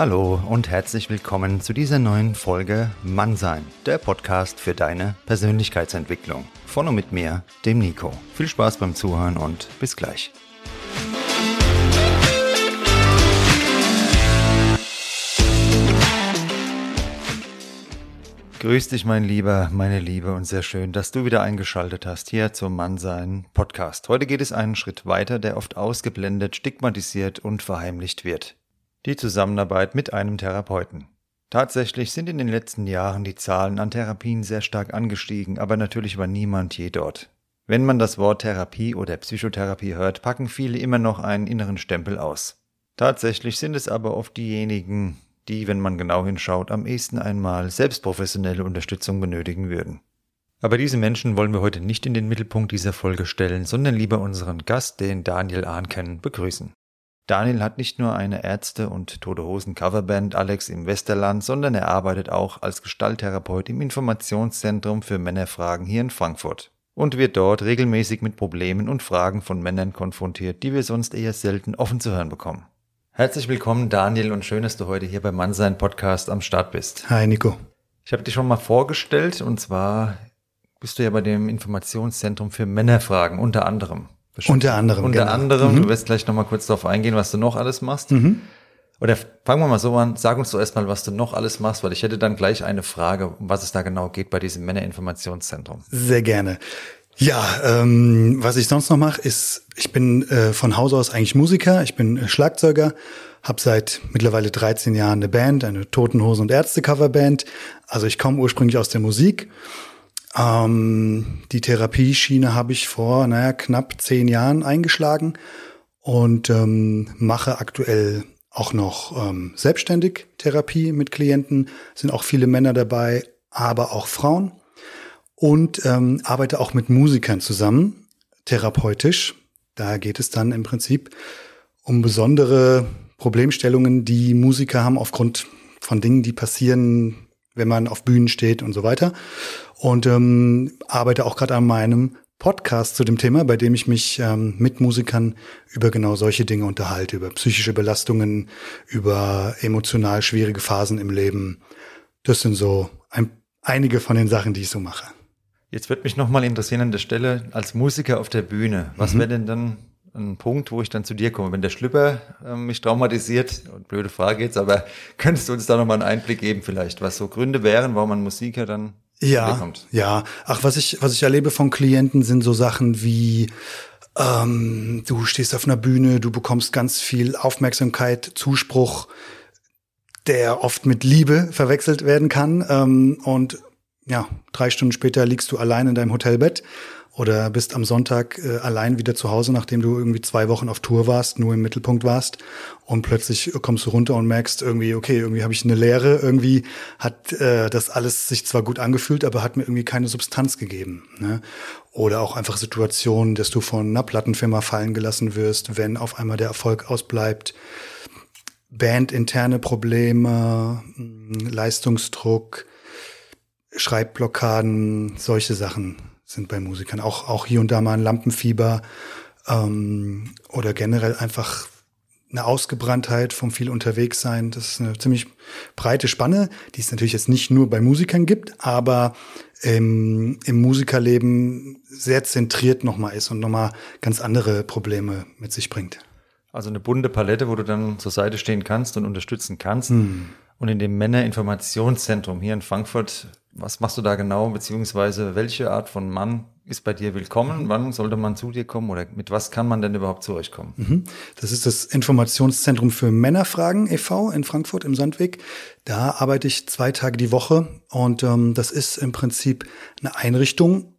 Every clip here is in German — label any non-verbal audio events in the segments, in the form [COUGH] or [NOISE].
Hallo und herzlich willkommen zu dieser neuen Folge Mannsein, der Podcast für deine Persönlichkeitsentwicklung. Von und mit mir, dem Nico. Viel Spaß beim Zuhören und bis gleich. Grüß dich, mein Lieber, meine Liebe, und sehr schön, dass du wieder eingeschaltet hast hier zum Mannsein Podcast. Heute geht es einen Schritt weiter, der oft ausgeblendet, stigmatisiert und verheimlicht wird. Die Zusammenarbeit mit einem Therapeuten. Tatsächlich sind in den letzten Jahren die Zahlen an Therapien sehr stark angestiegen, aber natürlich war niemand je dort. Wenn man das Wort Therapie oder Psychotherapie hört, packen viele immer noch einen inneren Stempel aus. Tatsächlich sind es aber oft diejenigen, die, wenn man genau hinschaut, am ehesten einmal selbst professionelle Unterstützung benötigen würden. Aber diese Menschen wollen wir heute nicht in den Mittelpunkt dieser Folge stellen, sondern lieber unseren Gast, den Daniel Ahnken, begrüßen. Daniel hat nicht nur eine Ärzte- und Tote Hosen Coverband Alex im Westerland, sondern er arbeitet auch als Gestalttherapeut im Informationszentrum für Männerfragen hier in Frankfurt und wird dort regelmäßig mit Problemen und Fragen von Männern konfrontiert, die wir sonst eher selten offen zu hören bekommen. Herzlich willkommen, Daniel, und schön, dass du heute hier beim Mannsein Podcast am Start bist. Hi, Nico. Ich habe dich schon mal vorgestellt, und zwar bist du ja bei dem Informationszentrum für Männerfragen unter anderem. Unter anderem. Unter genau. anderem. Mhm. Du wirst gleich nochmal kurz darauf eingehen, was du noch alles machst. Mhm. Oder fangen wir mal so an, sag uns doch erstmal, was du noch alles machst, weil ich hätte dann gleich eine Frage, um was es da genau geht bei diesem Männerinformationszentrum. Sehr gerne. Ja, ähm, was ich sonst noch mache, ist, ich bin äh, von Haus aus eigentlich Musiker, ich bin äh, Schlagzeuger, habe seit mittlerweile 13 Jahren eine Band, eine Totenhose und Ärzte-Coverband. Also ich komme ursprünglich aus der Musik. Ähm, die Therapieschiene habe ich vor, naja, knapp zehn Jahren eingeschlagen und ähm, mache aktuell auch noch ähm, selbstständig Therapie mit Klienten. Sind auch viele Männer dabei, aber auch Frauen und ähm, arbeite auch mit Musikern zusammen, therapeutisch. Da geht es dann im Prinzip um besondere Problemstellungen, die Musiker haben aufgrund von Dingen, die passieren, wenn man auf Bühnen steht und so weiter. Und ähm, arbeite auch gerade an meinem Podcast zu dem Thema, bei dem ich mich ähm, mit Musikern über genau solche Dinge unterhalte, über psychische Belastungen, über emotional schwierige Phasen im Leben. Das sind so ein, einige von den Sachen, die ich so mache. Jetzt würde mich nochmal interessieren an der Stelle, als Musiker auf der Bühne, was mhm. wäre denn dann ein Punkt, wo ich dann zu dir komme? Wenn der Schlüpper äh, mich traumatisiert, und blöde Frage jetzt, aber [LAUGHS] könntest du uns da nochmal einen Einblick geben vielleicht, was so Gründe wären, warum ein Musiker dann ja, kommt? Ja, ach, was ich, was ich erlebe von Klienten sind so Sachen wie, ähm, du stehst auf einer Bühne, du bekommst ganz viel Aufmerksamkeit, Zuspruch, der oft mit Liebe verwechselt werden kann ähm, und ja, drei Stunden später liegst du allein in deinem Hotelbett oder bist am Sonntag äh, allein wieder zu Hause, nachdem du irgendwie zwei Wochen auf Tour warst, nur im Mittelpunkt warst und plötzlich kommst du runter und merkst irgendwie, okay, irgendwie habe ich eine Leere, irgendwie hat äh, das alles sich zwar gut angefühlt, aber hat mir irgendwie keine Substanz gegeben. Ne? Oder auch einfach Situationen, dass du von einer Plattenfirma fallen gelassen wirst, wenn auf einmal der Erfolg ausbleibt. Bandinterne Probleme, Leistungsdruck, Schreibblockaden, solche Sachen sind bei Musikern. Auch, auch hier und da mal ein Lampenfieber ähm, oder generell einfach eine Ausgebranntheit vom viel unterwegs sein. Das ist eine ziemlich breite Spanne, die es natürlich jetzt nicht nur bei Musikern gibt, aber im, im Musikerleben sehr zentriert nochmal ist und nochmal ganz andere Probleme mit sich bringt. Also eine bunte Palette, wo du dann zur Seite stehen kannst und unterstützen kannst. Hm. Und in dem Männerinformationszentrum hier in Frankfurt was machst du da genau, beziehungsweise welche Art von Mann ist bei dir willkommen? Wann sollte man zu dir kommen oder mit was kann man denn überhaupt zu euch kommen? Mhm. Das ist das Informationszentrum für Männerfragen e.V. in Frankfurt im Sandweg. Da arbeite ich zwei Tage die Woche und ähm, das ist im Prinzip eine Einrichtung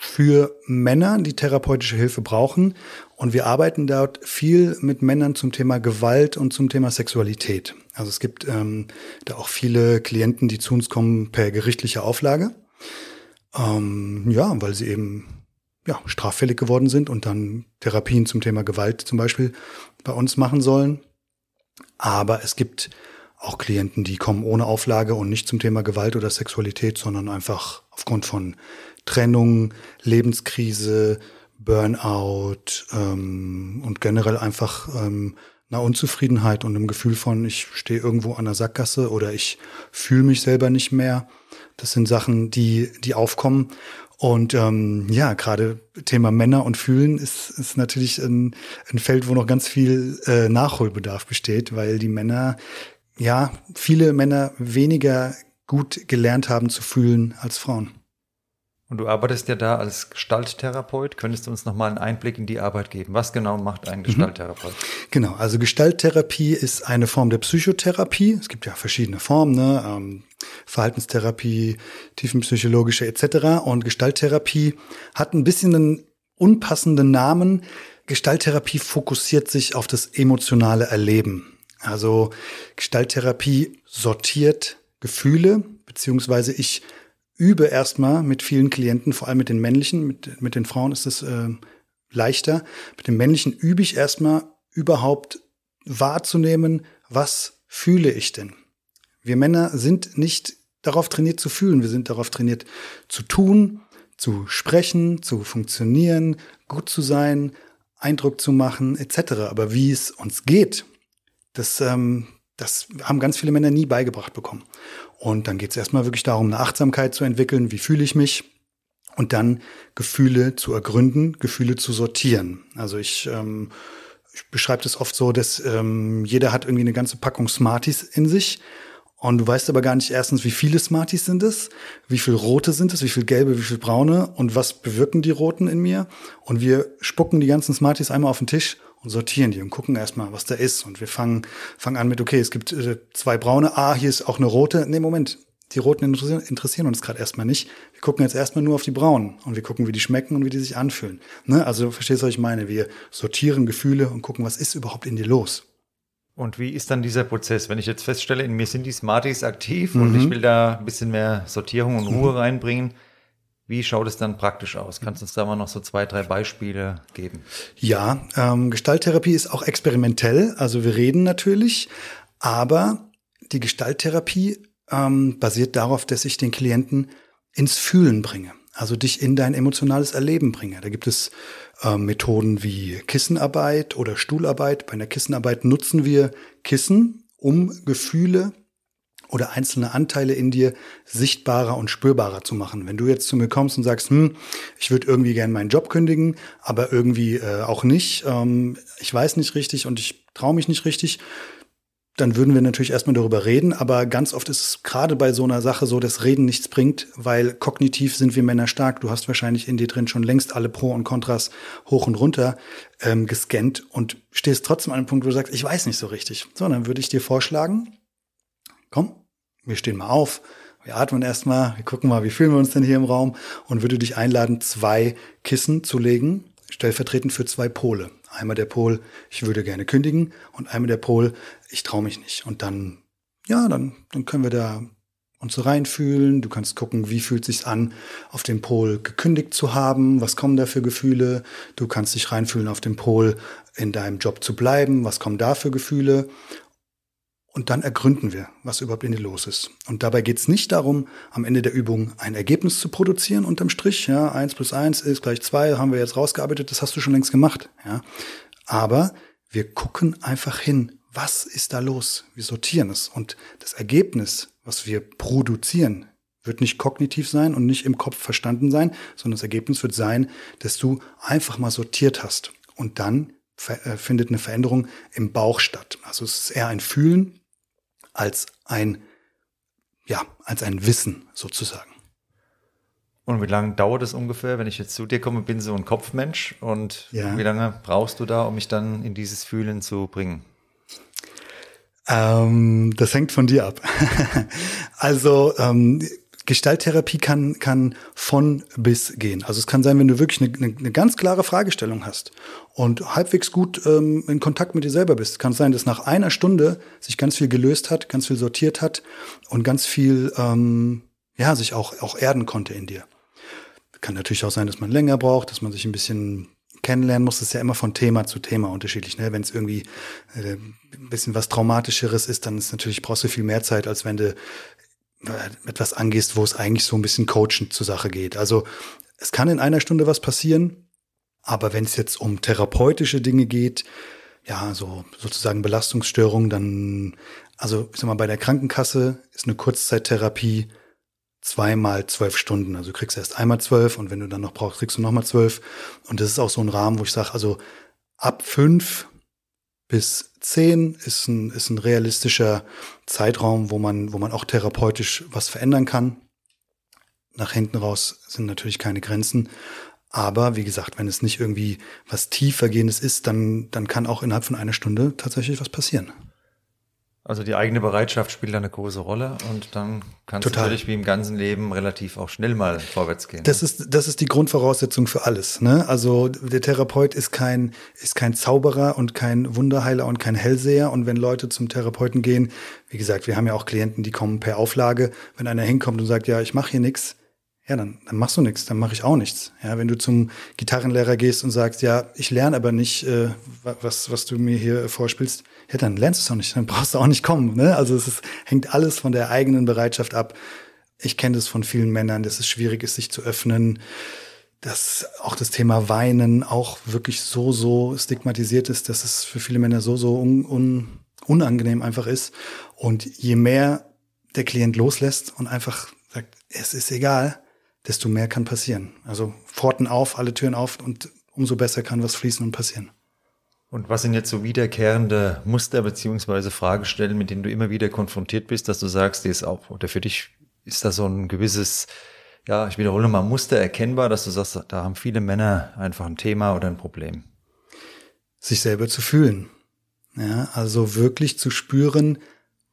für Männer, die therapeutische Hilfe brauchen. Und wir arbeiten dort viel mit Männern zum Thema Gewalt und zum Thema Sexualität. Also es gibt ähm, da auch viele Klienten, die zu uns kommen per gerichtlicher Auflage. Ähm, ja, weil sie eben ja, straffällig geworden sind und dann Therapien zum Thema Gewalt zum Beispiel bei uns machen sollen. Aber es gibt auch Klienten, die kommen ohne Auflage und nicht zum Thema Gewalt oder Sexualität, sondern einfach aufgrund von Trennung, Lebenskrise, Burnout ähm, und generell einfach ähm, einer Unzufriedenheit und einem Gefühl von, ich stehe irgendwo an der Sackgasse oder ich fühle mich selber nicht mehr. Das sind Sachen, die, die aufkommen. Und ähm, ja, gerade Thema Männer und Fühlen ist, ist natürlich ein, ein Feld, wo noch ganz viel äh, Nachholbedarf besteht, weil die Männer, ja, viele Männer weniger gut gelernt haben zu fühlen als Frauen. Und du arbeitest ja da als Gestalttherapeut. Könntest du uns nochmal einen Einblick in die Arbeit geben? Was genau macht ein mhm. Gestalttherapeut? Genau, also Gestalttherapie ist eine Form der Psychotherapie. Es gibt ja verschiedene Formen, ne? Ähm, Verhaltenstherapie, tiefenpsychologische etc. Und Gestalttherapie hat ein bisschen einen unpassenden Namen. Gestalttherapie fokussiert sich auf das emotionale Erleben. Also Gestalttherapie sortiert Gefühle, beziehungsweise ich übe erstmal mit vielen Klienten, vor allem mit den männlichen, mit, mit den Frauen ist es äh, leichter. Mit den männlichen übe ich erstmal überhaupt wahrzunehmen, was fühle ich denn? Wir Männer sind nicht darauf trainiert zu fühlen, wir sind darauf trainiert zu tun, zu sprechen, zu funktionieren, gut zu sein, Eindruck zu machen, etc. Aber wie es uns geht, das, ähm, das haben ganz viele Männer nie beigebracht bekommen. Und dann geht es erstmal wirklich darum, eine Achtsamkeit zu entwickeln, wie fühle ich mich und dann Gefühle zu ergründen, Gefühle zu sortieren. Also ich, ähm, ich beschreibe das oft so, dass ähm, jeder hat irgendwie eine ganze Packung Smarties in sich. Und du weißt aber gar nicht erstens, wie viele Smarties sind es, wie viel rote sind es, wie viel gelbe, wie viel braune und was bewirken die roten in mir. Und wir spucken die ganzen Smarties einmal auf den Tisch und sortieren die und gucken erstmal, was da ist. Und wir fangen, fangen an mit, okay, es gibt äh, zwei braune, ah, hier ist auch eine rote. Nee, Moment, die roten interessieren, interessieren uns gerade erstmal nicht. Wir gucken jetzt erstmal nur auf die braunen und wir gucken, wie die schmecken und wie die sich anfühlen. Ne? Also du verstehst, was ich meine. Wir sortieren Gefühle und gucken, was ist überhaupt in dir los. Und wie ist dann dieser Prozess, wenn ich jetzt feststelle, in mir sind die Smarties aktiv mhm. und ich will da ein bisschen mehr Sortierung und Ruhe mhm. [LAUGHS] reinbringen? Wie schaut es dann praktisch aus? Kannst du uns da mal noch so zwei, drei Beispiele geben? Ja, ähm, Gestalttherapie ist auch experimentell. Also wir reden natürlich, aber die Gestalttherapie ähm, basiert darauf, dass ich den Klienten ins Fühlen bringe. Also dich in dein emotionales Erleben bringe. Da gibt es äh, Methoden wie Kissenarbeit oder Stuhlarbeit. Bei einer Kissenarbeit nutzen wir Kissen, um Gefühle oder einzelne Anteile in dir sichtbarer und spürbarer zu machen. Wenn du jetzt zu mir kommst und sagst, hm, ich würde irgendwie gerne meinen Job kündigen, aber irgendwie äh, auch nicht, ähm, ich weiß nicht richtig und ich traue mich nicht richtig, dann würden wir natürlich erstmal darüber reden, aber ganz oft ist es gerade bei so einer Sache so, dass Reden nichts bringt, weil kognitiv sind wir Männer stark. Du hast wahrscheinlich in dir drin schon längst alle Pro und Kontras hoch und runter ähm, gescannt und stehst trotzdem an einem Punkt, wo du sagst, ich weiß nicht so richtig. So, dann würde ich dir vorschlagen, komm, wir stehen mal auf, wir atmen erstmal, wir gucken mal, wie fühlen wir uns denn hier im Raum und würde dich einladen, zwei Kissen zu legen, stellvertretend für zwei Pole. Einmal der Pol, ich würde gerne kündigen und einmal der Pol, ich traue mich nicht. Und dann, ja, dann, dann können wir da uns so reinfühlen. Du kannst gucken, wie fühlt sich's an, auf dem Pol gekündigt zu haben. Was kommen da für Gefühle? Du kannst dich reinfühlen auf dem Pol, in deinem Job zu bleiben. Was kommen da für Gefühle? Und dann ergründen wir, was überhaupt in dir los ist. Und dabei geht es nicht darum, am Ende der Übung ein Ergebnis zu produzieren unterm Strich. Ja, eins plus eins ist gleich zwei, haben wir jetzt rausgearbeitet, das hast du schon längst gemacht. Ja, aber wir gucken einfach hin, was ist da los? Wir sortieren es. Und das Ergebnis, was wir produzieren, wird nicht kognitiv sein und nicht im Kopf verstanden sein, sondern das Ergebnis wird sein, dass du einfach mal sortiert hast. Und dann äh, findet eine Veränderung im Bauch statt. Also es ist eher ein Fühlen als ein, ja, als ein Wissen sozusagen. Und wie lange dauert es ungefähr, wenn ich jetzt zu dir komme, bin so ein Kopfmensch und ja. wie lange brauchst du da, um mich dann in dieses Fühlen zu bringen? Ähm, das hängt von dir ab. [LAUGHS] also ähm, Gestalttherapie kann, kann von bis gehen. Also es kann sein, wenn du wirklich eine, eine, eine ganz klare Fragestellung hast und halbwegs gut ähm, in Kontakt mit dir selber bist, kann es sein, dass nach einer Stunde sich ganz viel gelöst hat, ganz viel sortiert hat und ganz viel ähm, ja sich auch auch erden konnte in dir. Kann natürlich auch sein, dass man länger braucht, dass man sich ein bisschen kennenlernen muss. Das ist ja immer von Thema zu Thema unterschiedlich. Ne? Wenn es irgendwie äh, ein bisschen was Traumatischeres ist, dann ist natürlich brauchst du viel mehr Zeit, als wenn du etwas angehst, wo es eigentlich so ein bisschen coachend zur Sache geht. Also es kann in einer Stunde was passieren, aber wenn es jetzt um therapeutische Dinge geht, ja, so sozusagen Belastungsstörungen, dann, also ich sag mal, bei der Krankenkasse ist eine Kurzzeittherapie zweimal zwölf Stunden. Also du kriegst erst einmal zwölf und wenn du dann noch brauchst, kriegst du nochmal zwölf. Und das ist auch so ein Rahmen, wo ich sage, also ab fünf bis zehn ist ein, ist ein realistischer Zeitraum, wo man, wo man auch therapeutisch was verändern kann. Nach hinten raus sind natürlich keine Grenzen. Aber wie gesagt, wenn es nicht irgendwie was tiefergehendes ist, dann, dann kann auch innerhalb von einer Stunde tatsächlich was passieren. Also die eigene Bereitschaft spielt da eine große Rolle und dann kann es natürlich wie im ganzen Leben relativ auch schnell mal vorwärts gehen. Das ist, das ist die Grundvoraussetzung für alles. Ne? Also der Therapeut ist kein, ist kein Zauberer und kein Wunderheiler und kein Hellseher. Und wenn Leute zum Therapeuten gehen, wie gesagt, wir haben ja auch Klienten, die kommen per Auflage. Wenn einer hinkommt und sagt, ja, ich mache hier nichts, ja, dann, dann machst du nichts, dann mache ich auch nichts. Ja, wenn du zum Gitarrenlehrer gehst und sagst, ja, ich lerne aber nicht, äh, was, was du mir hier vorspielst, ja, dann lernst du es auch nicht, dann brauchst du auch nicht kommen. Ne? Also es ist, hängt alles von der eigenen Bereitschaft ab. Ich kenne das von vielen Männern, dass es schwierig ist, sich zu öffnen, dass auch das Thema Weinen auch wirklich so, so stigmatisiert ist, dass es für viele Männer so, so un, un, unangenehm einfach ist. Und je mehr der Klient loslässt und einfach sagt, es ist egal, desto mehr kann passieren. Also Pforten auf, alle Türen auf und umso besser kann was fließen und passieren. Und was sind jetzt so wiederkehrende Muster beziehungsweise Fragestellen, mit denen du immer wieder konfrontiert bist, dass du sagst, die ist auch, oder für dich ist da so ein gewisses, ja, ich wiederhole mal, Muster erkennbar, dass du sagst, da haben viele Männer einfach ein Thema oder ein Problem? Sich selber zu fühlen. Ja, also wirklich zu spüren,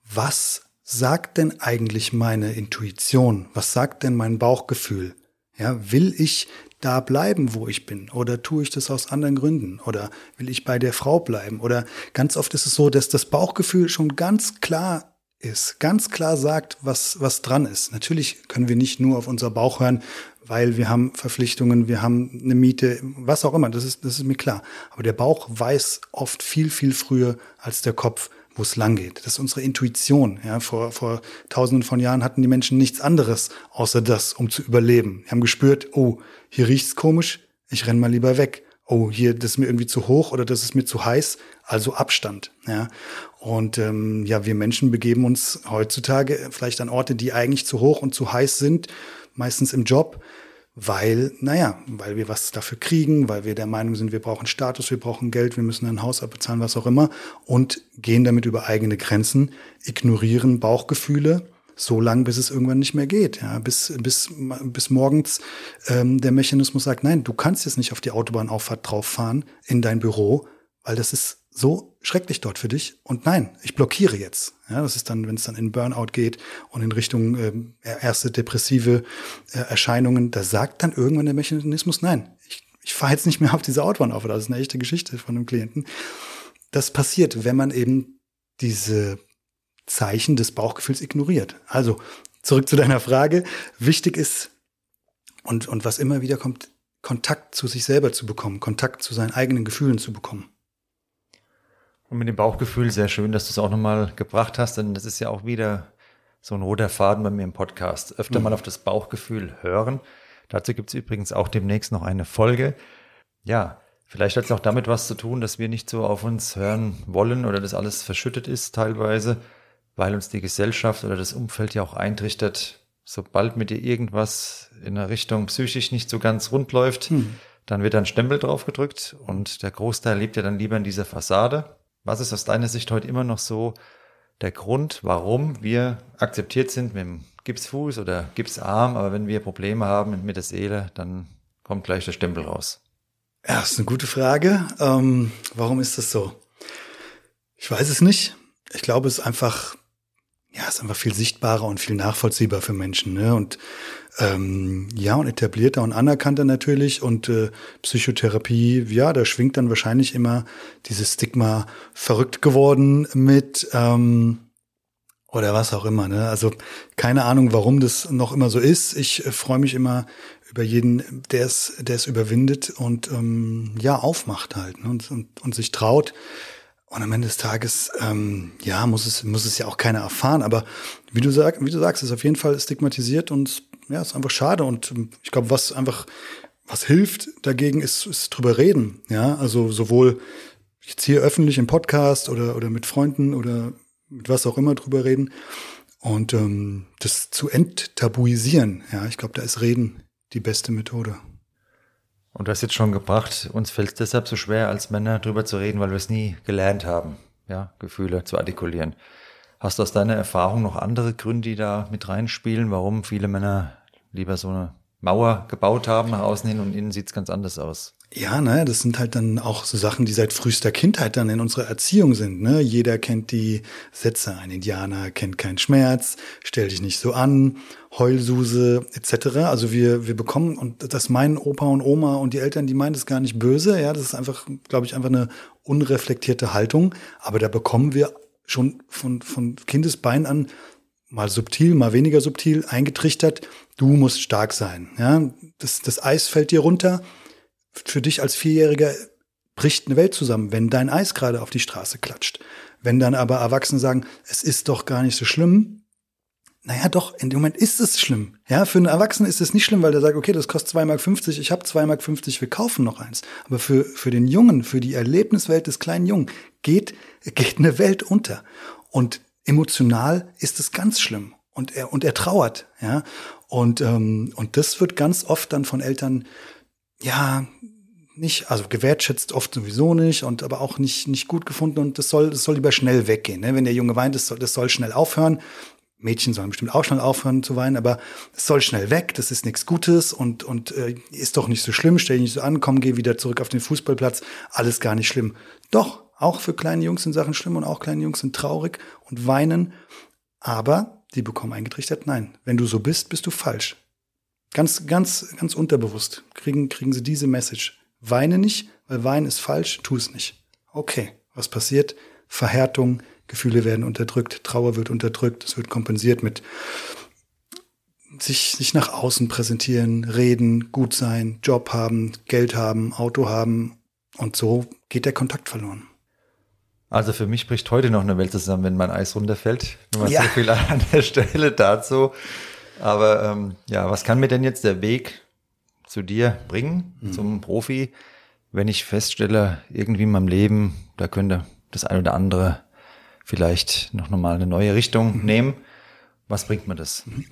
was sagt denn eigentlich meine Intuition? Was sagt denn mein Bauchgefühl? Ja, will ich da bleiben, wo ich bin? Oder tue ich das aus anderen Gründen? Oder will ich bei der Frau bleiben? Oder ganz oft ist es so, dass das Bauchgefühl schon ganz klar ist, ganz klar sagt, was, was dran ist. Natürlich können wir nicht nur auf unser Bauch hören, weil wir haben Verpflichtungen, wir haben eine Miete, was auch immer, das ist, das ist mir klar. Aber der Bauch weiß oft viel, viel früher als der Kopf, wo es lang geht. Das ist unsere Intuition. Ja, vor, vor tausenden von Jahren hatten die Menschen nichts anderes außer das, um zu überleben. Die haben gespürt, oh, hier riecht's komisch, ich renn mal lieber weg. Oh, hier, das ist mir irgendwie zu hoch oder das ist mir zu heiß, also Abstand. Ja. Und ähm, ja, wir Menschen begeben uns heutzutage vielleicht an Orte, die eigentlich zu hoch und zu heiß sind, meistens im Job weil, naja, weil wir was dafür kriegen, weil wir der Meinung sind, wir brauchen Status, wir brauchen Geld, wir müssen ein Haus abbezahlen, was auch immer, und gehen damit über eigene Grenzen, ignorieren Bauchgefühle, so lang, bis es irgendwann nicht mehr geht. Ja, bis, bis, bis morgens ähm, der Mechanismus sagt, nein, du kannst jetzt nicht auf die Autobahnauffahrt drauf fahren in dein Büro, weil das ist so schrecklich dort für dich. Und nein, ich blockiere jetzt. Ja, das ist dann, wenn es dann in Burnout geht und in Richtung äh, erste depressive äh, Erscheinungen, da sagt dann irgendwann der Mechanismus, nein, ich, ich fahre jetzt nicht mehr auf diese Autobahn auf. Das ist eine echte Geschichte von einem Klienten. Das passiert, wenn man eben diese Zeichen des Bauchgefühls ignoriert. Also zurück zu deiner Frage. Wichtig ist und, und was immer wieder kommt, Kontakt zu sich selber zu bekommen, Kontakt zu seinen eigenen Gefühlen zu bekommen. Und mit dem Bauchgefühl sehr schön, dass du es auch nochmal gebracht hast, denn das ist ja auch wieder so ein roter Faden bei mir im Podcast. Öfter mhm. mal auf das Bauchgefühl hören. Dazu gibt es übrigens auch demnächst noch eine Folge. Ja, vielleicht hat es auch damit was zu tun, dass wir nicht so auf uns hören wollen oder das alles verschüttet ist teilweise, weil uns die Gesellschaft oder das Umfeld ja auch eintrichtert, sobald mit dir irgendwas in der Richtung psychisch nicht so ganz rund läuft, hm. dann wird ein Stempel drauf gedrückt und der Großteil lebt ja dann lieber in dieser Fassade. Was ist aus deiner Sicht heute immer noch so der Grund, warum wir akzeptiert sind mit dem Gipsfuß oder Gipsarm, aber wenn wir Probleme haben mit der Seele, dann kommt gleich der Stempel raus? Ja, das ist eine gute Frage. Ähm, warum ist das so? Ich weiß es nicht. Ich glaube, es ist einfach ja, ist einfach viel sichtbarer und viel nachvollziehbar für Menschen. Ne? Und ähm, ja, und etablierter und anerkannter natürlich. Und äh, Psychotherapie, ja, da schwingt dann wahrscheinlich immer dieses Stigma verrückt geworden mit ähm, oder was auch immer. Ne? Also keine Ahnung, warum das noch immer so ist. Ich äh, freue mich immer über jeden, der es, überwindet und ähm, ja, aufmacht halt ne? und, und, und sich traut und am Ende des Tages, ähm, ja, muss es, muss es ja auch keiner erfahren. Aber wie du, sag, wie du sagst, ist auf jeden Fall stigmatisiert und ja, ist einfach schade. Und ähm, ich glaube, was einfach, was hilft dagegen, ist, ist drüber reden. Ja, also sowohl jetzt hier öffentlich im Podcast oder, oder mit Freunden oder mit was auch immer drüber reden. Und ähm, das zu enttabuisieren, ja, ich glaube, da ist Reden die beste Methode. Und du hast jetzt schon gebracht, uns fällt es deshalb so schwer, als Männer drüber zu reden, weil wir es nie gelernt haben, ja, Gefühle zu artikulieren. Hast du aus deiner Erfahrung noch andere Gründe, die da mit reinspielen, warum viele Männer lieber so eine Mauer gebaut haben nach außen hin und innen sieht es ganz anders aus? Ja, ne, das sind halt dann auch so Sachen, die seit frühester Kindheit dann in unserer Erziehung sind. Ne? Jeder kennt die Sätze, ein Indianer kennt keinen Schmerz, stell dich nicht so an, Heulsuse etc. Also wir, wir bekommen, und das meinen Opa und Oma und die Eltern, die meinen das gar nicht böse, ja, das ist einfach, glaube ich, einfach eine unreflektierte Haltung. Aber da bekommen wir schon von, von Kindesbein an mal subtil, mal weniger subtil eingetrichtert, du musst stark sein. Ja? Das, das Eis fällt dir runter für dich als Vierjähriger bricht eine Welt zusammen, wenn dein Eis gerade auf die Straße klatscht. Wenn dann aber Erwachsene sagen, es ist doch gar nicht so schlimm, naja, doch, in dem Moment ist es schlimm. Ja, für einen Erwachsenen ist es nicht schlimm, weil der sagt, okay, das kostet 2,50 Mark, ich habe 2,50 Mark, wir kaufen noch eins. Aber für, für den Jungen, für die Erlebniswelt des kleinen Jungen geht, geht eine Welt unter. Und emotional ist es ganz schlimm. Und er, und er trauert, ja. Und, ähm, und das wird ganz oft dann von Eltern ja, nicht, also gewertschätzt oft sowieso nicht und aber auch nicht, nicht gut gefunden und das soll, das soll lieber schnell weggehen. Ne? Wenn der Junge weint, das soll, das soll schnell aufhören. Mädchen sollen bestimmt auch schnell aufhören zu weinen, aber es soll schnell weg, das ist nichts Gutes und, und äh, ist doch nicht so schlimm, stell dich nicht so an, komm, geh wieder zurück auf den Fußballplatz, alles gar nicht schlimm. Doch, auch für kleine Jungs sind Sachen schlimm und auch kleine Jungs sind traurig und weinen, aber die bekommen eingetrichtert, nein, wenn du so bist, bist du falsch. Ganz, ganz, ganz unterbewusst kriegen, kriegen sie diese Message. Weine nicht, weil Weinen ist falsch, tu es nicht. Okay, was passiert? Verhärtung, Gefühle werden unterdrückt, Trauer wird unterdrückt, es wird kompensiert mit sich, sich nach außen präsentieren, reden, gut sein, Job haben, Geld haben, Auto haben und so geht der Kontakt verloren. Also für mich bricht heute noch eine Welt zusammen, wenn mein Eis runterfällt. Nur ja. so viel an der Stelle dazu. Aber ähm, ja, was kann mir denn jetzt der Weg zu dir bringen, mhm. zum Profi, wenn ich feststelle, irgendwie in meinem Leben, da könnte das ein oder andere vielleicht noch mal eine neue Richtung mhm. nehmen. Was bringt mir das? Mhm.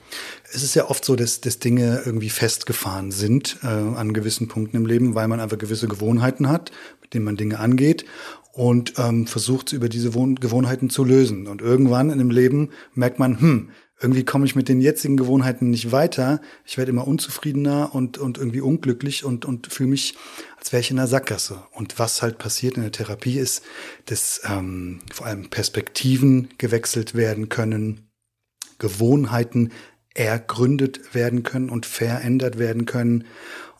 Es ist ja oft so, dass, dass Dinge irgendwie festgefahren sind äh, an gewissen Punkten im Leben, weil man einfach gewisse Gewohnheiten hat, mit denen man Dinge angeht und ähm, versucht, über diese Wohn Gewohnheiten zu lösen. Und irgendwann in dem Leben merkt man, hm, irgendwie komme ich mit den jetzigen Gewohnheiten nicht weiter. Ich werde immer unzufriedener und, und irgendwie unglücklich und, und fühle mich, als wäre ich in einer Sackgasse. Und was halt passiert in der Therapie ist, dass ähm, vor allem Perspektiven gewechselt werden können, Gewohnheiten ergründet werden können und verändert werden können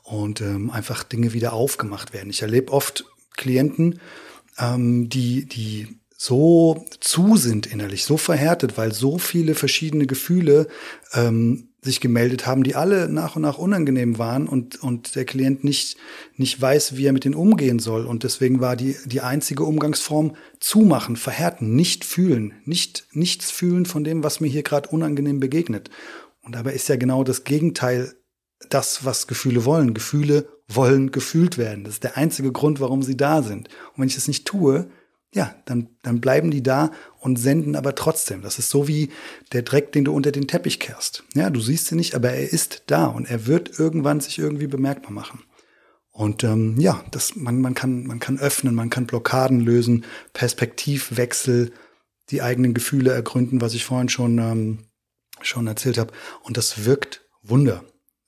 und ähm, einfach Dinge wieder aufgemacht werden. Ich erlebe oft Klienten, ähm, die, die so zu sind innerlich, so verhärtet, weil so viele verschiedene Gefühle ähm, sich gemeldet haben, die alle nach und nach unangenehm waren und, und der Klient nicht, nicht weiß, wie er mit denen umgehen soll. Und deswegen war die, die einzige Umgangsform zumachen, verhärten, nicht fühlen, nicht, nichts fühlen von dem, was mir hier gerade unangenehm begegnet. Und dabei ist ja genau das Gegenteil das, was Gefühle wollen. Gefühle wollen gefühlt werden. Das ist der einzige Grund, warum sie da sind. Und wenn ich das nicht tue, ja, dann, dann bleiben die da und senden aber trotzdem. Das ist so wie der Dreck, den du unter den Teppich kehrst. Ja, du siehst ihn nicht, aber er ist da und er wird irgendwann sich irgendwie bemerkbar machen. Und ähm, ja, das, man, man, kann, man kann öffnen, man kann Blockaden lösen, Perspektivwechsel, die eigenen Gefühle ergründen, was ich vorhin schon, ähm, schon erzählt habe. Und das wirkt Wunder.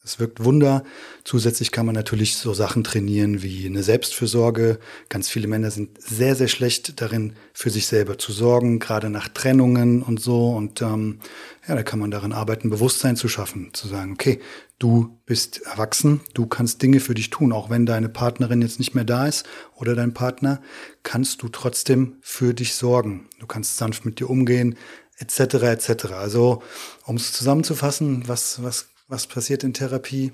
Es wirkt Wunder. Zusätzlich kann man natürlich so Sachen trainieren wie eine Selbstfürsorge. Ganz viele Männer sind sehr, sehr schlecht darin, für sich selber zu sorgen, gerade nach Trennungen und so. Und ähm, ja, da kann man daran arbeiten, Bewusstsein zu schaffen, zu sagen, okay, du bist erwachsen, du kannst Dinge für dich tun, auch wenn deine Partnerin jetzt nicht mehr da ist oder dein Partner, kannst du trotzdem für dich sorgen. Du kannst sanft mit dir umgehen, etc. etc. Also, um es zusammenzufassen, was was was passiert in Therapie?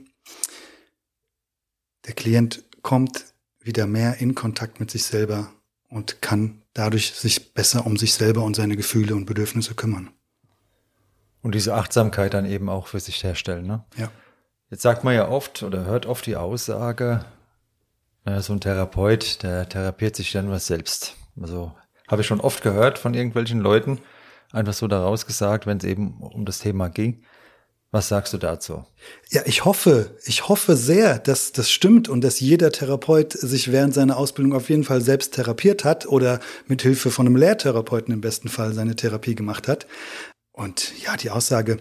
Der Klient kommt wieder mehr in Kontakt mit sich selber und kann dadurch sich besser um sich selber und seine Gefühle und Bedürfnisse kümmern. Und diese Achtsamkeit dann eben auch für sich herstellen, ne? Ja. Jetzt sagt man ja oft oder hört oft die Aussage, Na, so ein Therapeut, der therapiert sich dann was selbst. Also habe ich schon oft gehört von irgendwelchen Leuten, einfach so daraus gesagt, wenn es eben um das Thema ging. Was sagst du dazu? Ja, ich hoffe, ich hoffe sehr, dass das stimmt und dass jeder Therapeut sich während seiner Ausbildung auf jeden Fall selbst therapiert hat oder mit Hilfe von einem Lehrtherapeuten im besten Fall seine Therapie gemacht hat. Und ja, die Aussage,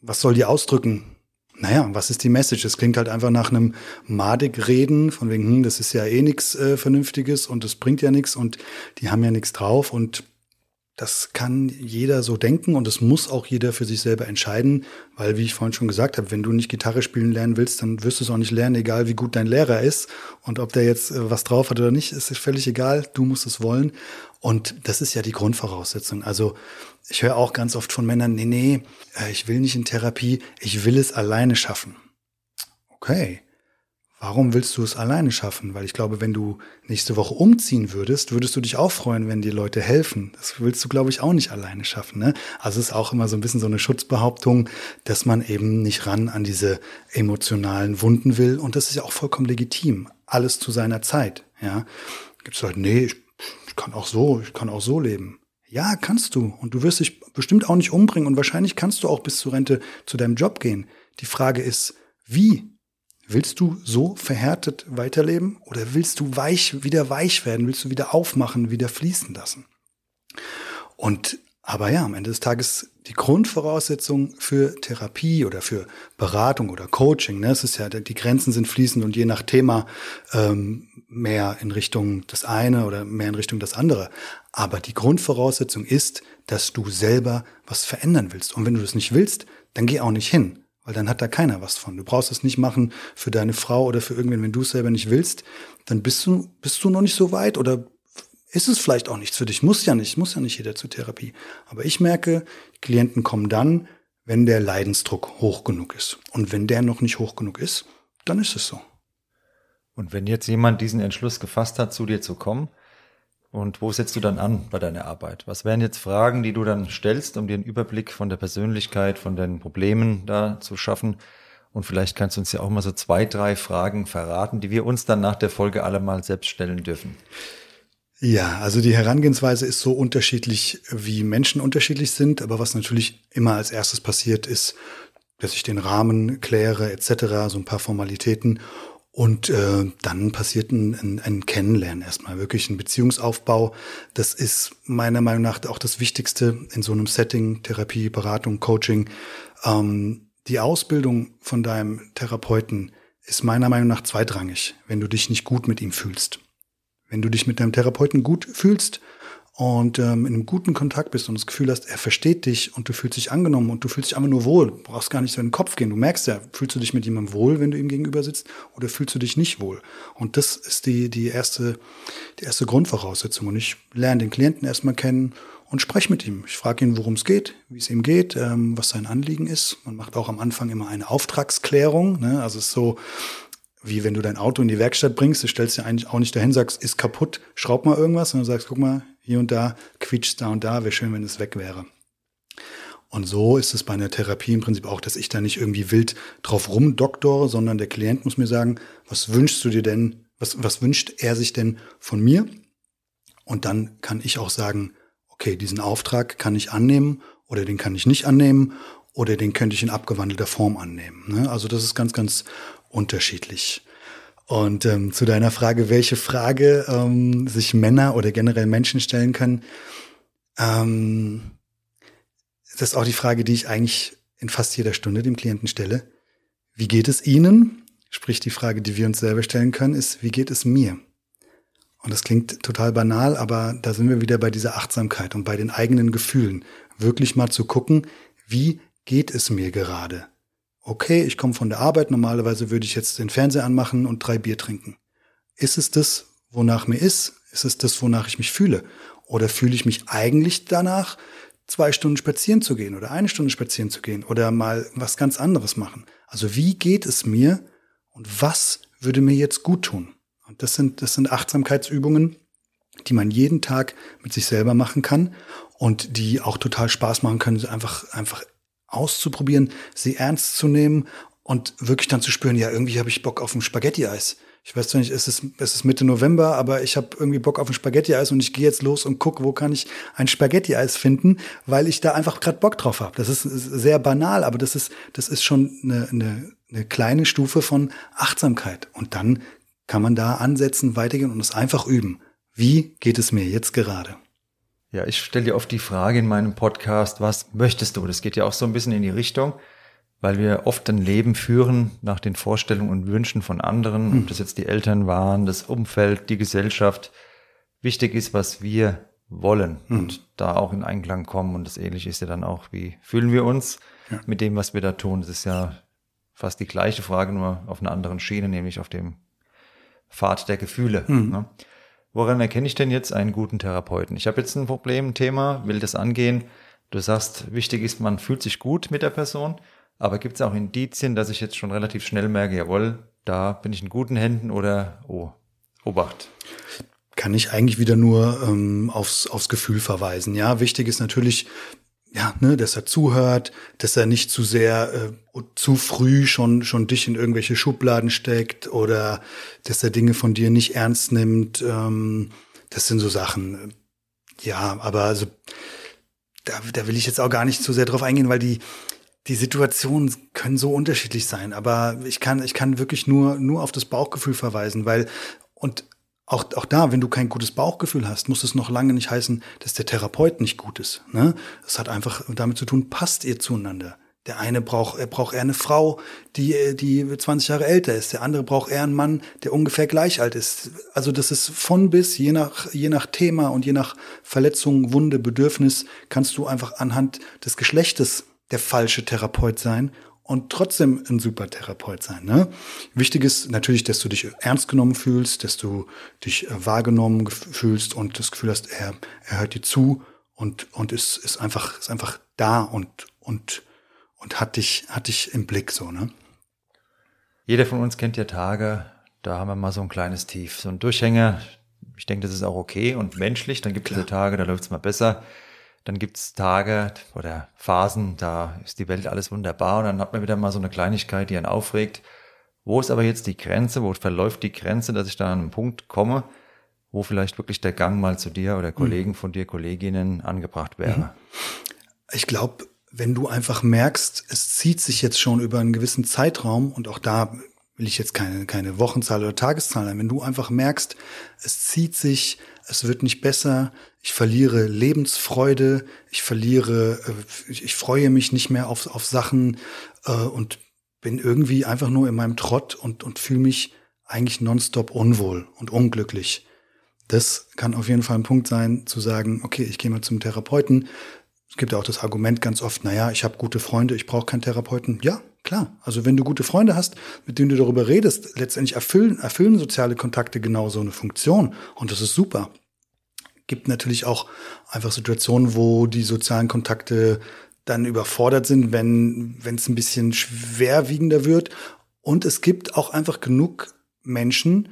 was soll die ausdrücken? Naja, was ist die Message? Es klingt halt einfach nach einem Madig-Reden, von wegen, hm, das ist ja eh nichts äh, Vernünftiges und das bringt ja nichts und die haben ja nichts drauf und das kann jeder so denken und das muss auch jeder für sich selber entscheiden, weil, wie ich vorhin schon gesagt habe, wenn du nicht Gitarre spielen lernen willst, dann wirst du es auch nicht lernen, egal wie gut dein Lehrer ist. Und ob der jetzt äh, was drauf hat oder nicht, ist völlig egal. Du musst es wollen. Und das ist ja die Grundvoraussetzung. Also ich höre auch ganz oft von Männern, nee, nee, äh, ich will nicht in Therapie, ich will es alleine schaffen. Okay, Warum willst du es alleine schaffen? Weil ich glaube, wenn du nächste Woche umziehen würdest, würdest du dich auch freuen, wenn dir Leute helfen. Das willst du, glaube ich, auch nicht alleine schaffen. Ne? Also es ist auch immer so ein bisschen so eine Schutzbehauptung, dass man eben nicht ran an diese emotionalen Wunden will. Und das ist ja auch vollkommen legitim. Alles zu seiner Zeit. Ja, gibt's Leute, nee, ich, ich kann auch so, ich kann auch so leben. Ja, kannst du. Und du wirst dich bestimmt auch nicht umbringen. Und wahrscheinlich kannst du auch bis zur Rente zu deinem Job gehen. Die Frage ist, wie Willst du so verhärtet weiterleben oder willst du weich, wieder weich werden? Willst du wieder aufmachen, wieder fließen lassen? Und aber ja, am Ende des Tages die Grundvoraussetzung für Therapie oder für Beratung oder Coaching, ne, es ist ja, die Grenzen sind fließend und je nach Thema ähm, mehr in Richtung das eine oder mehr in Richtung das andere. Aber die Grundvoraussetzung ist, dass du selber was verändern willst. Und wenn du das nicht willst, dann geh auch nicht hin. Weil dann hat da keiner was von. Du brauchst es nicht machen für deine Frau oder für irgendwen, wenn du es selber nicht willst, dann bist du, bist du noch nicht so weit oder ist es vielleicht auch nichts für dich. Muss ja nicht, muss ja nicht jeder zur Therapie. Aber ich merke, Klienten kommen dann, wenn der Leidensdruck hoch genug ist. Und wenn der noch nicht hoch genug ist, dann ist es so. Und wenn jetzt jemand diesen Entschluss gefasst hat, zu dir zu kommen, und wo setzt du dann an bei deiner Arbeit? Was wären jetzt Fragen, die du dann stellst, um dir einen Überblick von der Persönlichkeit, von den Problemen da zu schaffen? Und vielleicht kannst du uns ja auch mal so zwei, drei Fragen verraten, die wir uns dann nach der Folge alle mal selbst stellen dürfen. Ja, also die Herangehensweise ist so unterschiedlich, wie Menschen unterschiedlich sind. Aber was natürlich immer als erstes passiert, ist, dass ich den Rahmen kläre etc., so ein paar Formalitäten und äh, dann passiert ein, ein, ein Kennenlernen erstmal, wirklich ein Beziehungsaufbau. Das ist meiner Meinung nach auch das Wichtigste in so einem Setting, Therapie, Beratung, Coaching. Ähm, die Ausbildung von deinem Therapeuten ist meiner Meinung nach zweitrangig, wenn du dich nicht gut mit ihm fühlst. Wenn du dich mit deinem Therapeuten gut fühlst, und ähm, in einem guten Kontakt bist und das Gefühl hast, er versteht dich und du fühlst dich angenommen und du fühlst dich einfach nur wohl, du brauchst gar nicht so in den Kopf gehen. Du merkst ja, fühlst du dich mit jemandem wohl, wenn du ihm gegenüber sitzt, oder fühlst du dich nicht wohl? Und das ist die, die erste, die erste Grundvoraussetzung. Und ich lerne den Klienten erstmal kennen und spreche mit ihm. Ich frage ihn, worum es geht, wie es ihm geht, ähm, was sein Anliegen ist. Man macht auch am Anfang immer eine Auftragsklärung. Ne? Also es ist so, wie wenn du dein Auto in die Werkstatt bringst, du stellst dir eigentlich auch nicht dahin, sagst, ist kaputt, schraub mal irgendwas, du sagst, guck mal, hier und da quietscht da und da, wäre schön, wenn es weg wäre. Und so ist es bei einer Therapie im Prinzip auch, dass ich da nicht irgendwie wild drauf rumdoktore, sondern der Klient muss mir sagen, was wünschst du dir denn, was, was wünscht er sich denn von mir? Und dann kann ich auch sagen, okay, diesen Auftrag kann ich annehmen oder den kann ich nicht annehmen oder den könnte ich in abgewandelter Form annehmen. Ne? Also das ist ganz, ganz unterschiedlich. Und ähm, zu deiner Frage, welche Frage ähm, sich Männer oder generell Menschen stellen können, ähm, das ist auch die Frage, die ich eigentlich in fast jeder Stunde dem Klienten stelle. Wie geht es Ihnen? Sprich, die Frage, die wir uns selber stellen können, ist, wie geht es mir? Und das klingt total banal, aber da sind wir wieder bei dieser Achtsamkeit und bei den eigenen Gefühlen. Wirklich mal zu gucken, wie geht es mir gerade? Okay, ich komme von der Arbeit, normalerweise würde ich jetzt den Fernseher anmachen und drei Bier trinken. Ist es das, wonach mir ist? Ist es das, wonach ich mich fühle? Oder fühle ich mich eigentlich danach, zwei Stunden spazieren zu gehen oder eine Stunde spazieren zu gehen oder mal was ganz anderes machen? Also wie geht es mir und was würde mir jetzt gut tun? Und das sind, das sind Achtsamkeitsübungen, die man jeden Tag mit sich selber machen kann und die auch total Spaß machen können, einfach, einfach auszuprobieren, sie ernst zu nehmen und wirklich dann zu spüren, ja, irgendwie habe ich Bock auf ein Spaghetti-Eis. ich weiß zwar nicht, es ist, es ist Mitte November, aber ich habe irgendwie Bock auf ein Spaghetti-Eis und ich gehe jetzt los und gucke, wo kann ich ein Spaghetti-Eis finden, weil ich da einfach gerade Bock drauf habe. Das ist sehr banal, aber das ist, das ist schon eine, eine, eine kleine Stufe von Achtsamkeit. Und dann kann man da ansetzen, weitergehen und es einfach üben. Wie geht es mir jetzt gerade? Ja, ich stelle dir oft die Frage in meinem Podcast, was möchtest du? Das geht ja auch so ein bisschen in die Richtung weil wir oft ein Leben führen nach den Vorstellungen und Wünschen von anderen, mhm. ob das jetzt die Eltern waren, das Umfeld, die Gesellschaft. Wichtig ist, was wir wollen mhm. und da auch in Einklang kommen. Und das Ähnliche ist ja dann auch, wie fühlen wir uns ja. mit dem, was wir da tun. Das ist ja fast die gleiche Frage, nur auf einer anderen Schiene, nämlich auf dem Pfad der Gefühle. Mhm. Ne? Woran erkenne ich denn jetzt einen guten Therapeuten? Ich habe jetzt ein Problem, ein Thema, will das angehen. Du sagst, wichtig ist, man fühlt sich gut mit der Person. Aber gibt es auch Indizien, dass ich jetzt schon relativ schnell merke, jawohl, da bin ich in guten Händen oder oh, Obacht? Kann ich eigentlich wieder nur ähm, aufs, aufs Gefühl verweisen. Ja, wichtig ist natürlich, ja, ne, dass er zuhört, dass er nicht zu sehr äh, zu früh schon schon dich in irgendwelche Schubladen steckt oder dass er Dinge von dir nicht ernst nimmt. Ähm, das sind so Sachen. Ja, aber also da, da will ich jetzt auch gar nicht zu sehr drauf eingehen, weil die die Situationen können so unterschiedlich sein, aber ich kann, ich kann wirklich nur, nur auf das Bauchgefühl verweisen, weil, und auch, auch da, wenn du kein gutes Bauchgefühl hast, muss es noch lange nicht heißen, dass der Therapeut nicht gut ist. Ne? Das hat einfach damit zu tun, passt ihr zueinander. Der eine braucht, er braucht eher eine Frau, die, die 20 Jahre älter ist. Der andere braucht eher einen Mann, der ungefähr gleich alt ist. Also das ist von bis, je nach, je nach Thema und je nach Verletzung, Wunde, Bedürfnis, kannst du einfach anhand des Geschlechtes der falsche Therapeut sein und trotzdem ein super Therapeut sein. Ne? Wichtig ist natürlich, dass du dich ernst genommen fühlst, dass du dich äh, wahrgenommen fühlst und das Gefühl hast, er, er hört dir zu und, und ist, ist einfach, ist einfach da und, und, und hat dich, hat dich im Blick, so, ne? Jeder von uns kennt ja Tage, da haben wir mal so ein kleines Tief, so ein Durchhänger. Ich denke, das ist auch okay und menschlich. Dann gibt es Tage, da läuft es mal besser. Dann gibt's Tage oder Phasen, da ist die Welt alles wunderbar und dann hat man wieder mal so eine Kleinigkeit, die einen aufregt. Wo ist aber jetzt die Grenze? Wo verläuft die Grenze, dass ich da an einen Punkt komme, wo vielleicht wirklich der Gang mal zu dir oder Kollegen von dir, Kolleginnen angebracht wäre? Mhm. Ich glaube, wenn du einfach merkst, es zieht sich jetzt schon über einen gewissen Zeitraum und auch da will ich jetzt keine, keine Wochenzahl oder Tageszahl wenn du einfach merkst, es zieht sich, es wird nicht besser, ich verliere Lebensfreude, ich verliere, äh, ich freue mich nicht mehr auf, auf Sachen äh, und bin irgendwie einfach nur in meinem Trott und, und fühle mich eigentlich nonstop unwohl und unglücklich. Das kann auf jeden Fall ein Punkt sein, zu sagen, okay, ich gehe mal zum Therapeuten. Es gibt ja auch das Argument ganz oft, naja, ich habe gute Freunde, ich brauche keinen Therapeuten. Ja, klar. Also wenn du gute Freunde hast, mit denen du darüber redest, letztendlich erfüllen, erfüllen soziale Kontakte genau so eine Funktion. Und das ist super gibt natürlich auch einfach Situationen, wo die sozialen Kontakte dann überfordert sind, wenn wenn es ein bisschen schwerwiegender wird. Und es gibt auch einfach genug Menschen,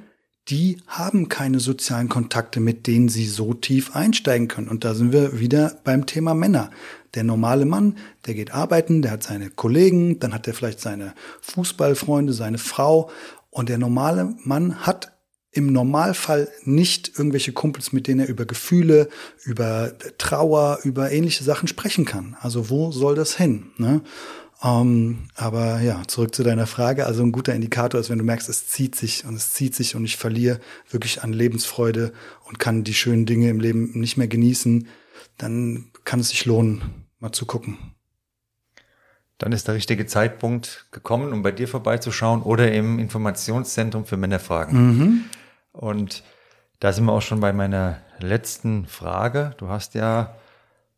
die haben keine sozialen Kontakte, mit denen sie so tief einsteigen können. Und da sind wir wieder beim Thema Männer. Der normale Mann, der geht arbeiten, der hat seine Kollegen, dann hat er vielleicht seine Fußballfreunde, seine Frau. Und der normale Mann hat im Normalfall nicht irgendwelche Kumpels, mit denen er über Gefühle, über Trauer, über ähnliche Sachen sprechen kann. Also wo soll das hin? Ne? Ähm, aber ja, zurück zu deiner Frage. Also ein guter Indikator ist, wenn du merkst, es zieht sich und es zieht sich und ich verliere wirklich an Lebensfreude und kann die schönen Dinge im Leben nicht mehr genießen, dann kann es sich lohnen, mal zu gucken. Dann ist der richtige Zeitpunkt gekommen, um bei dir vorbeizuschauen oder im Informationszentrum für Männerfragen. Mhm. Und da sind wir auch schon bei meiner letzten Frage. Du hast ja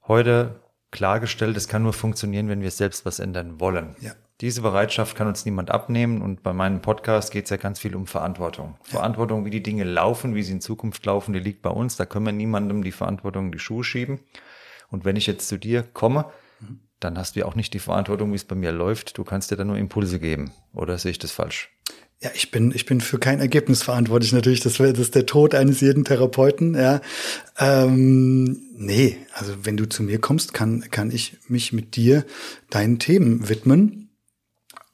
heute klargestellt, es kann nur funktionieren, wenn wir selbst was ändern wollen. Ja. Diese Bereitschaft kann uns niemand abnehmen und bei meinem Podcast geht es ja ganz viel um Verantwortung. Ja. Verantwortung, wie die Dinge laufen, wie sie in Zukunft laufen, die liegt bei uns. Da können wir niemandem die Verantwortung in die Schuhe schieben. Und wenn ich jetzt zu dir komme, mhm. dann hast du ja auch nicht die Verantwortung, wie es bei mir läuft. Du kannst dir da nur Impulse geben. Oder sehe ich das falsch? Ja, ich bin, ich bin für kein Ergebnis verantwortlich natürlich. Das wäre das ist der Tod eines jeden Therapeuten. Ja, ähm, nee, also wenn du zu mir kommst, kann kann ich mich mit dir deinen Themen widmen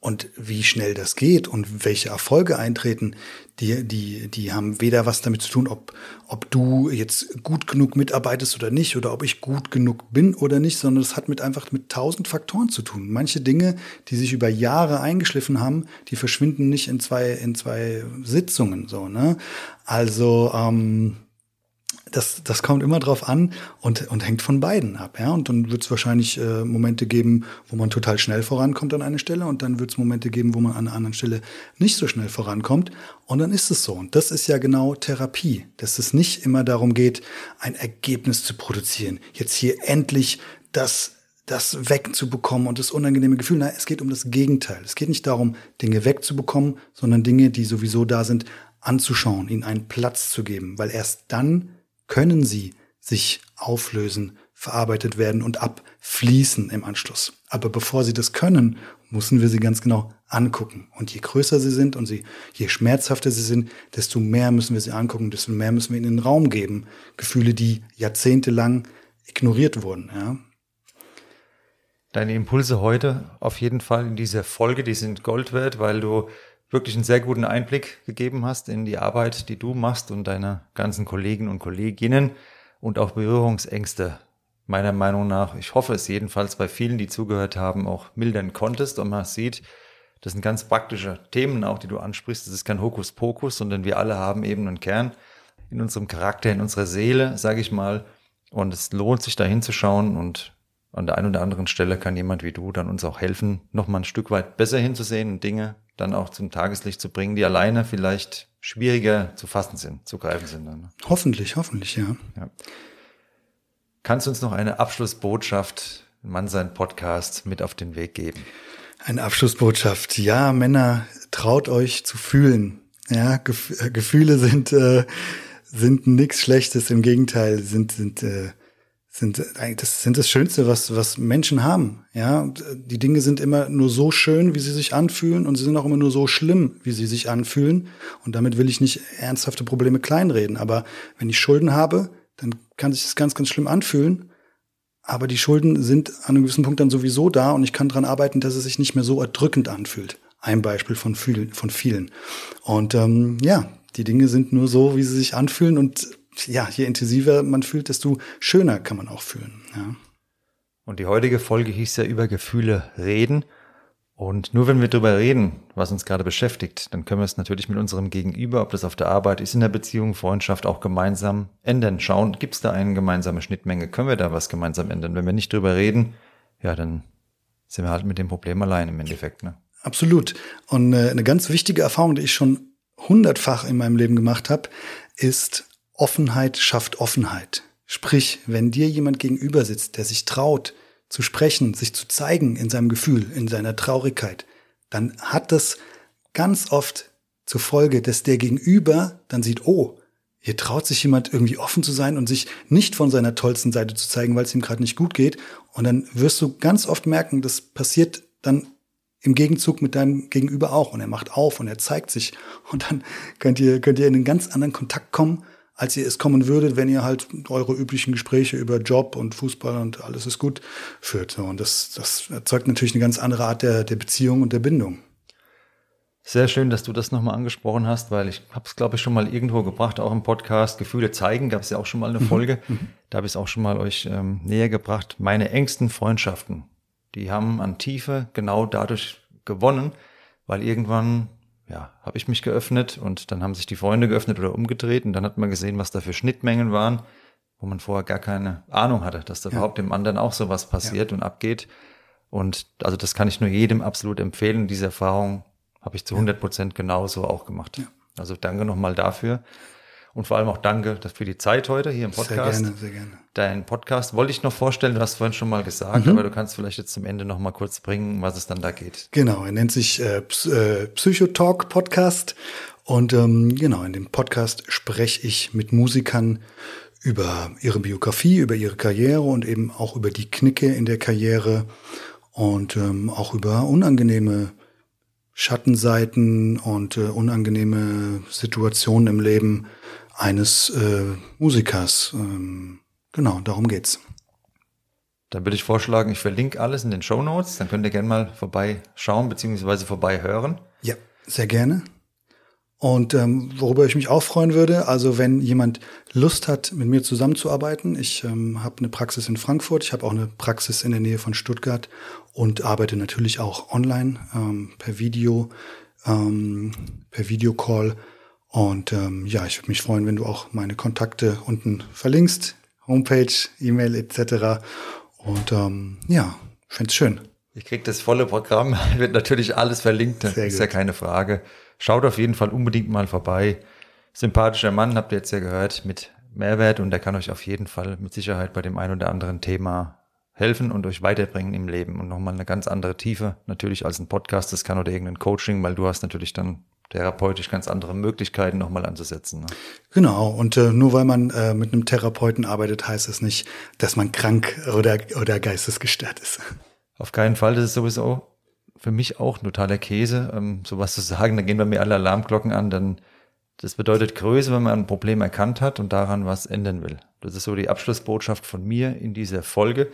Und wie schnell das geht und welche Erfolge eintreten, die, die, die haben weder was damit zu tun, ob, ob du jetzt gut genug mitarbeitest oder nicht, oder ob ich gut genug bin oder nicht, sondern es hat mit einfach mit tausend Faktoren zu tun. Manche Dinge, die sich über Jahre eingeschliffen haben, die verschwinden nicht in zwei, in zwei Sitzungen, so, ne? Also, ähm, das, das kommt immer drauf an und, und hängt von beiden ab. Ja? Und dann wird es wahrscheinlich äh, Momente geben, wo man total schnell vorankommt an einer Stelle und dann wird es Momente geben, wo man an einer anderen Stelle nicht so schnell vorankommt. Und dann ist es so. Und das ist ja genau Therapie, dass es nicht immer darum geht, ein Ergebnis zu produzieren. Jetzt hier endlich das das wegzubekommen und das unangenehme Gefühl. Nein, es geht um das Gegenteil. Es geht nicht darum, Dinge wegzubekommen, sondern Dinge, die sowieso da sind, anzuschauen, ihnen einen Platz zu geben, weil erst dann können sie sich auflösen, verarbeitet werden und abfließen im Anschluss. Aber bevor sie das können, müssen wir sie ganz genau angucken. Und je größer sie sind und sie, je schmerzhafter sie sind, desto mehr müssen wir sie angucken, desto mehr müssen wir ihnen Raum geben. Gefühle, die jahrzehntelang ignoriert wurden. Ja. Deine Impulse heute auf jeden Fall in dieser Folge, die sind Gold wert, weil du wirklich einen sehr guten Einblick gegeben hast in die Arbeit, die du machst und deine ganzen Kollegen und Kolleginnen und auch Berührungsängste meiner Meinung nach, ich hoffe es jedenfalls bei vielen, die zugehört haben, auch mildern konntest und man sieht, das sind ganz praktische Themen auch, die du ansprichst. Das ist kein Hokuspokus, sondern wir alle haben eben einen Kern in unserem Charakter, in unserer Seele, sage ich mal. Und es lohnt sich da hinzuschauen und an der einen oder anderen Stelle kann jemand wie du dann uns auch helfen, nochmal ein Stück weit besser hinzusehen und Dinge dann auch zum Tageslicht zu bringen, die alleine vielleicht schwieriger zu fassen sind, zu greifen sind. Dann. Hoffentlich, hoffentlich, ja. ja. Kannst du uns noch eine Abschlussbotschaft, Mann sein Podcast, mit auf den Weg geben? Eine Abschlussbotschaft. Ja, Männer, traut euch zu fühlen. Ja, Gefühle sind, äh, sind nichts Schlechtes. Im Gegenteil, sind, sind äh, sind eigentlich das sind das Schönste, was was Menschen haben. Ja, die Dinge sind immer nur so schön, wie sie sich anfühlen, und sie sind auch immer nur so schlimm, wie sie sich anfühlen. Und damit will ich nicht ernsthafte Probleme kleinreden. Aber wenn ich Schulden habe, dann kann sich das ganz ganz schlimm anfühlen. Aber die Schulden sind an einem gewissen Punkt dann sowieso da, und ich kann dran arbeiten, dass es sich nicht mehr so erdrückend anfühlt. Ein Beispiel von vielen. Von vielen. Und ähm, ja, die Dinge sind nur so, wie sie sich anfühlen und ja, je intensiver man fühlt, desto schöner kann man auch fühlen. Ja. Und die heutige Folge hieß ja über Gefühle reden. Und nur wenn wir darüber reden, was uns gerade beschäftigt, dann können wir es natürlich mit unserem Gegenüber, ob das auf der Arbeit ist, in der Beziehung, Freundschaft, auch gemeinsam ändern. Schauen, gibt es da eine gemeinsame Schnittmenge? Können wir da was gemeinsam ändern? Wenn wir nicht drüber reden, ja, dann sind wir halt mit dem Problem allein im Endeffekt. Ne? Absolut. Und äh, eine ganz wichtige Erfahrung, die ich schon hundertfach in meinem Leben gemacht habe, ist Offenheit schafft Offenheit. Sprich, wenn dir jemand gegenüber sitzt, der sich traut, zu sprechen, sich zu zeigen in seinem Gefühl, in seiner Traurigkeit, dann hat das ganz oft zur Folge, dass der Gegenüber dann sieht, oh, hier traut sich jemand irgendwie offen zu sein und sich nicht von seiner tollsten Seite zu zeigen, weil es ihm gerade nicht gut geht. Und dann wirst du ganz oft merken, das passiert dann im Gegenzug mit deinem Gegenüber auch. Und er macht auf und er zeigt sich. Und dann könnt ihr, könnt ihr in einen ganz anderen Kontakt kommen, als ihr es kommen würdet, wenn ihr halt eure üblichen Gespräche über Job und Fußball und alles ist gut führt. Und das, das erzeugt natürlich eine ganz andere Art der, der Beziehung und der Bindung. Sehr schön, dass du das nochmal angesprochen hast, weil ich habe es, glaube ich, schon mal irgendwo gebracht, auch im Podcast Gefühle zeigen, gab es ja auch schon mal eine mhm. Folge. Mhm. Da habe ich es auch schon mal euch ähm, näher gebracht. Meine engsten Freundschaften, die haben an Tiefe genau dadurch gewonnen, weil irgendwann ja, habe ich mich geöffnet und dann haben sich die Freunde geöffnet oder umgedreht und dann hat man gesehen, was da für Schnittmengen waren, wo man vorher gar keine Ahnung hatte, dass da ja. überhaupt dem anderen auch sowas passiert ja. und abgeht. Und also das kann ich nur jedem absolut empfehlen. Diese Erfahrung habe ich zu 100 Prozent genauso auch gemacht. Ja. Also danke nochmal dafür. Und vor allem auch danke für die Zeit heute hier im Podcast. Sehr gerne, sehr gerne. Dein Podcast wollte ich noch vorstellen, du hast vorhin schon mal gesagt, mhm. aber du kannst vielleicht jetzt zum Ende noch mal kurz bringen, was es dann da geht. Genau, er nennt sich äh, äh, Psychotalk Podcast. Und ähm, genau, in dem Podcast spreche ich mit Musikern über ihre Biografie, über ihre Karriere und eben auch über die Knicke in der Karriere und ähm, auch über unangenehme Schattenseiten und äh, unangenehme Situationen im Leben eines äh, Musikers. Ähm, genau, darum geht's. Dann würde ich vorschlagen, ich verlinke alles in den Show Notes. Dann könnt ihr gerne mal vorbeischauen bzw. vorbei hören. Ja, sehr gerne. Und ähm, worüber ich mich auch freuen würde, also wenn jemand Lust hat, mit mir zusammenzuarbeiten. Ich ähm, habe eine Praxis in Frankfurt, ich habe auch eine Praxis in der Nähe von Stuttgart und arbeite natürlich auch online ähm, per Video, ähm, per Videocall. Und ähm, ja, ich würde mich freuen, wenn du auch meine Kontakte unten verlinkst, Homepage, E-Mail etc. Und ähm, ja, fände es schön. Ich krieg das volle Programm, [LAUGHS] wird natürlich alles verlinkt, das ist ja keine Frage. Schaut auf jeden Fall unbedingt mal vorbei. Sympathischer Mann, habt ihr jetzt ja gehört, mit Mehrwert und der kann euch auf jeden Fall mit Sicherheit bei dem ein oder anderen Thema helfen und euch weiterbringen im Leben und nochmal eine ganz andere Tiefe, natürlich als ein Podcast, das kann oder irgendein Coaching, weil du hast natürlich dann therapeutisch ganz andere Möglichkeiten nochmal anzusetzen. Ne? Genau, und äh, nur weil man äh, mit einem Therapeuten arbeitet, heißt es das nicht, dass man krank oder, oder geistesgestört ist. Auf keinen Fall, das ist sowieso für mich auch totaler Käse, ähm, sowas zu sagen. Da gehen bei mir alle Alarmglocken an. Dann das bedeutet Größe, wenn man ein Problem erkannt hat und daran was ändern will. Das ist so die Abschlussbotschaft von mir in dieser Folge.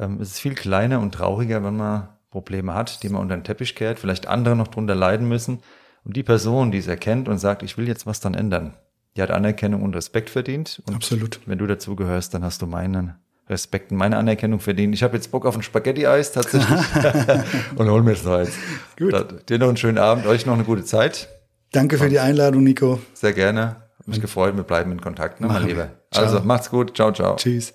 Ähm, es ist viel kleiner und trauriger, wenn man Probleme hat, die man unter den Teppich kehrt, vielleicht andere noch drunter leiden müssen. Und die Person, die es erkennt und sagt, ich will jetzt was dann ändern, die hat Anerkennung und Respekt verdient. Und Absolut. Wenn du dazu gehörst, dann hast du meinen Respekt und meine Anerkennung verdienen. Ich habe jetzt Bock auf ein Spaghetti-Eis tatsächlich [LAUGHS] [LAUGHS] und hol mir das jetzt. Gut. Da, dir noch einen schönen Abend, euch noch eine gute Zeit. Danke für die Einladung, Nico. Sehr gerne. Hab mich gefreut, wir bleiben in Kontakt, ne, mein Lieber. Also macht's gut. Ciao, ciao. Tschüss.